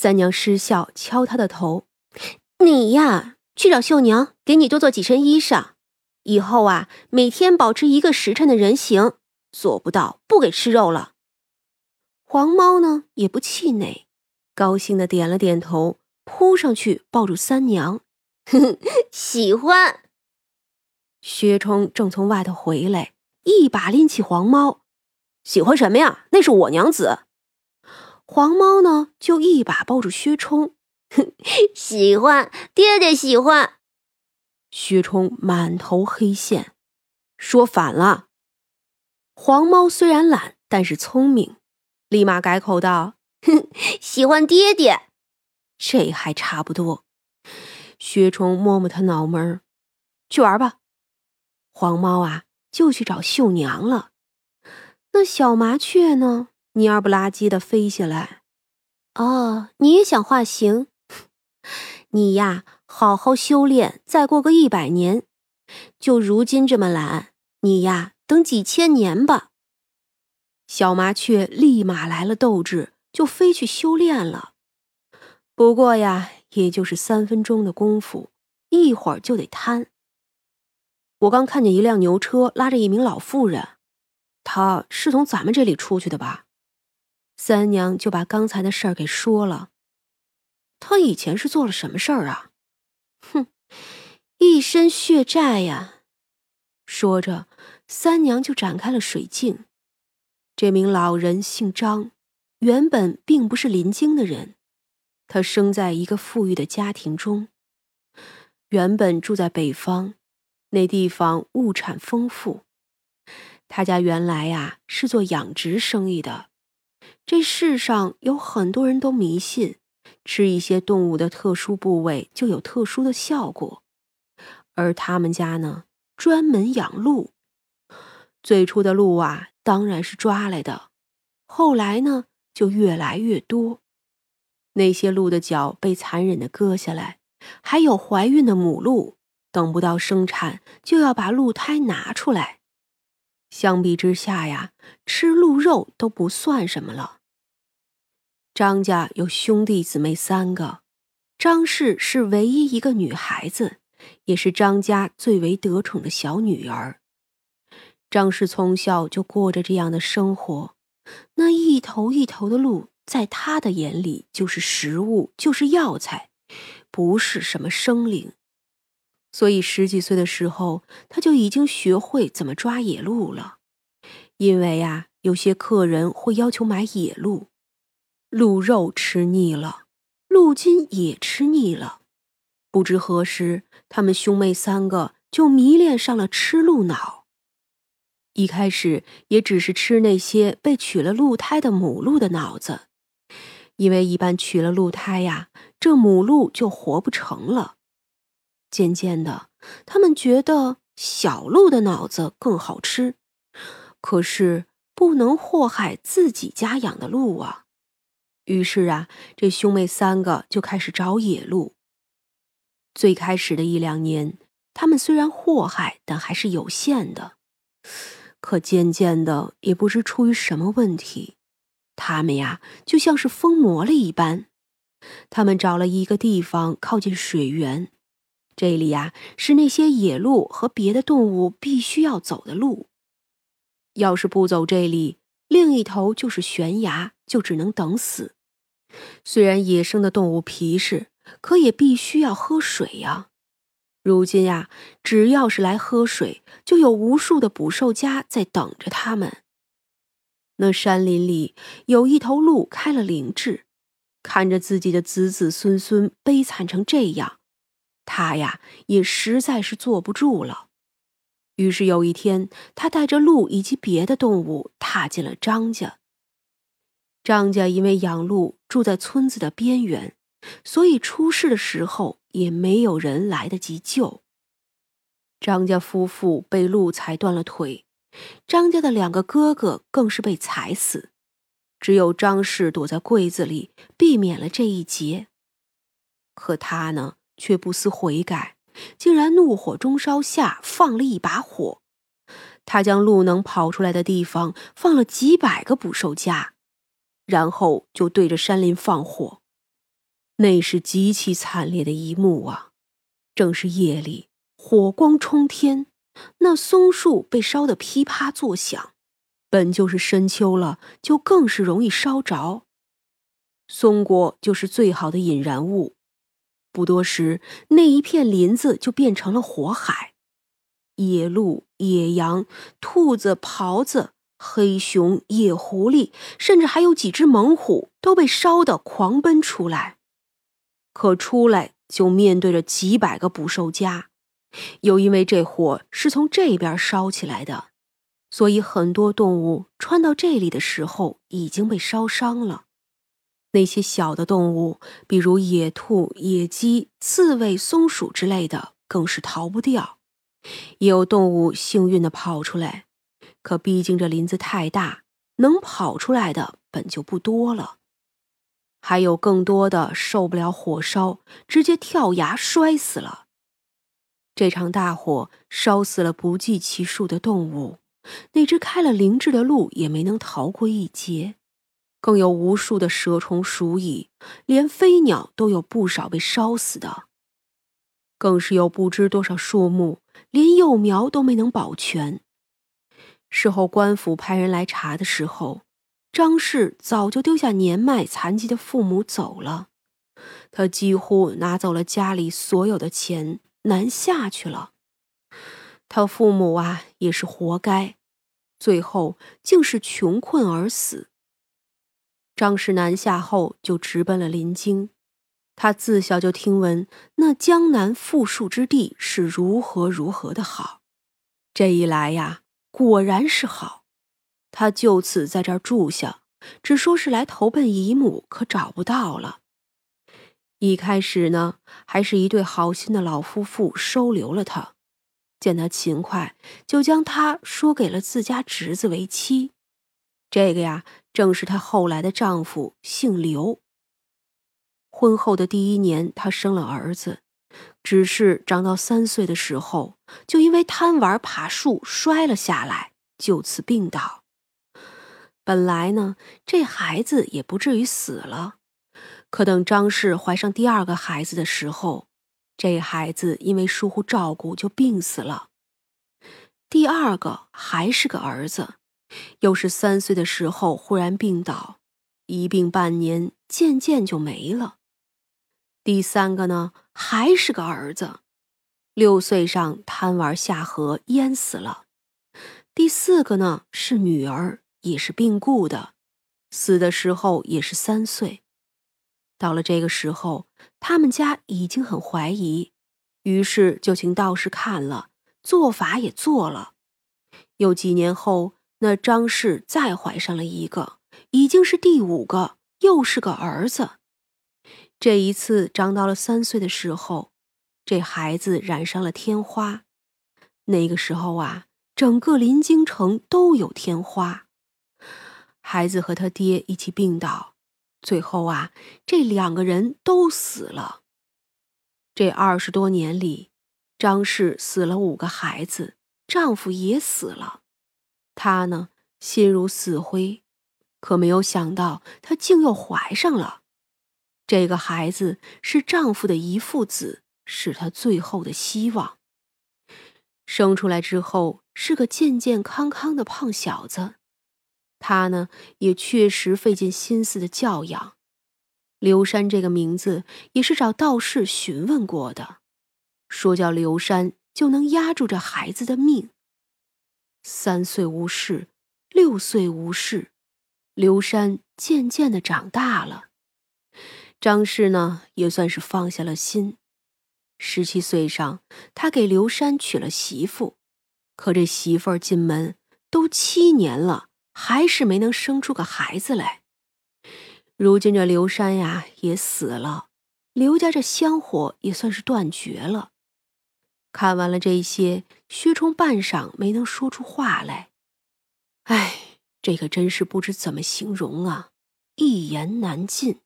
三娘失笑，敲他的头：“你呀，去找绣娘，给你多做几身衣裳。以后啊，每天保持一个时辰的人形，做不到不给吃肉了。”黄猫呢，也不气馁，高兴的点了点头，扑上去抱住三娘：“ 喜欢。”薛冲正从外头回来，一把拎起黄猫：“喜欢什么呀？那是我娘子。”黄猫呢，就一把抱住薛冲，喜欢爹爹喜欢。薛冲满头黑线，说反了。黄猫虽然懒，但是聪明，立马改口道：“哼，喜欢爹爹。”这还差不多。薛冲摸摸他脑门去玩吧。黄猫啊，就去找绣娘了。那小麻雀呢？蔫不拉几的飞下来，哦，你也想化形？你呀，好好修炼，再过个一百年。就如今这么懒，你呀，等几千年吧。小麻雀立马来了斗志，就飞去修炼了。不过呀，也就是三分钟的功夫，一会儿就得瘫。我刚看见一辆牛车拉着一名老妇人，她是从咱们这里出去的吧？三娘就把刚才的事儿给说了。她以前是做了什么事儿啊？哼，一身血债呀！说着，三娘就展开了水镜。这名老人姓张，原本并不是临京的人，他生在一个富裕的家庭中，原本住在北方，那地方物产丰富。他家原来呀是做养殖生意的。这世上有很多人都迷信，吃一些动物的特殊部位就有特殊的效果，而他们家呢，专门养鹿。最初的鹿啊，当然是抓来的，后来呢，就越来越多。那些鹿的脚被残忍的割下来，还有怀孕的母鹿，等不到生产就要把鹿胎拿出来。相比之下呀，吃鹿肉都不算什么了。张家有兄弟姊妹三个，张氏是唯一一个女孩子，也是张家最为得宠的小女儿。张氏从小就过着这样的生活，那一头一头的鹿，在他的眼里就是食物，就是药材，不是什么生灵。所以十几岁的时候，他就已经学会怎么抓野鹿了。因为呀，有些客人会要求买野鹿。鹿肉吃腻了，鹿筋也吃腻了。不知何时，他们兄妹三个就迷恋上了吃鹿脑。一开始也只是吃那些被取了鹿胎的母鹿的脑子，因为一般取了鹿胎呀，这母鹿就活不成了。渐渐的，他们觉得小鹿的脑子更好吃，可是不能祸害自己家养的鹿啊。于是啊，这兄妹三个就开始找野鹿。最开始的一两年，他们虽然祸害，但还是有限的。可渐渐的，也不知出于什么问题，他们呀就像是疯魔了一般。他们找了一个地方靠近水源，这里呀是那些野鹿和别的动物必须要走的路。要是不走这里，另一头就是悬崖，就只能等死。虽然野生的动物皮实，可也必须要喝水呀。如今呀，只要是来喝水，就有无数的捕兽夹在等着他们。那山林里有一头鹿开了灵智，看着自己的子子孙孙悲惨成这样，他呀也实在是坐不住了。于是有一天，他带着鹿以及别的动物踏进了张家。张家因为养鹿住在村子的边缘，所以出事的时候也没有人来得及救。张家夫妇被鹿踩断了腿，张家的两个哥哥更是被踩死，只有张氏躲在柜子里避免了这一劫。可他呢，却不思悔改，竟然怒火中烧下放了一把火。他将鹿能跑出来的地方放了几百个捕兽夹。然后就对着山林放火，那是极其惨烈的一幕啊！正是夜里，火光冲天，那松树被烧得噼啪作响。本就是深秋了，就更是容易烧着。松果就是最好的引燃物，不多时，那一片林子就变成了火海。野鹿、野羊、兔子、狍子、黑熊、野狐狸，甚至还有几只猛虎，都被烧得狂奔出来。可出来就面对着几百个捕兽夹，又因为这火是从这边烧起来的。所以，很多动物穿到这里的时候已经被烧伤了。那些小的动物，比如野兔、野鸡、刺猬、松鼠之类的，更是逃不掉。也有动物幸运的跑出来，可毕竟这林子太大，能跑出来的本就不多了。还有更多的受不了火烧，直接跳崖摔死了。这场大火烧死了不计其数的动物。那只开了灵智的鹿也没能逃过一劫，更有无数的蛇虫鼠蚁，连飞鸟都有不少被烧死的，更是有不知多少树木连幼苗都没能保全。事后官府派人来查的时候，张氏早就丢下年迈残疾的父母走了，他几乎拿走了家里所有的钱，南下去了。他父母啊，也是活该，最后竟是穷困而死。张氏南下后就直奔了临京，他自小就听闻那江南富庶之地是如何如何的好，这一来呀，果然是好，他就此在这儿住下，只说是来投奔姨母，可找不到了。一开始呢，还是一对好心的老夫妇收留了他。见他勤快，就将他说给了自家侄子为妻。这个呀，正是她后来的丈夫，姓刘。婚后的第一年，她生了儿子，只是长到三岁的时候，就因为贪玩爬树摔了下来，就此病倒。本来呢，这孩子也不至于死了，可等张氏怀上第二个孩子的时候。这孩子因为疏忽照顾就病死了。第二个还是个儿子，又是三岁的时候忽然病倒，一病半年，渐渐就没了。第三个呢还是个儿子，六岁上贪玩下河淹死了。第四个呢是女儿，也是病故的，死的时候也是三岁。到了这个时候，他们家已经很怀疑，于是就请道士看了，做法也做了。又几年后，那张氏再怀上了一个，已经是第五个，又是个儿子。这一次长到了三岁的时候，这孩子染上了天花。那个时候啊，整个临京城都有天花。孩子和他爹一起病倒。最后啊，这两个人都死了。这二十多年里，张氏死了五个孩子，丈夫也死了，她呢心如死灰。可没有想到，她竟又怀上了。这个孩子是丈夫的遗腹子，是她最后的希望。生出来之后，是个健健康康的胖小子。他呢，也确实费尽心思的教养。刘山这个名字也是找道士询问过的，说叫刘山就能压住这孩子的命。三岁无事，六岁无事，刘山渐渐的长大了。张氏呢，也算是放下了心。十七岁上，他给刘山娶了媳妇，可这媳妇儿进门都七年了。还是没能生出个孩子来。如今这刘山呀也死了，刘家这香火也算是断绝了。看完了这些，薛冲半晌没能说出话来。哎，这可真是不知怎么形容啊，一言难尽。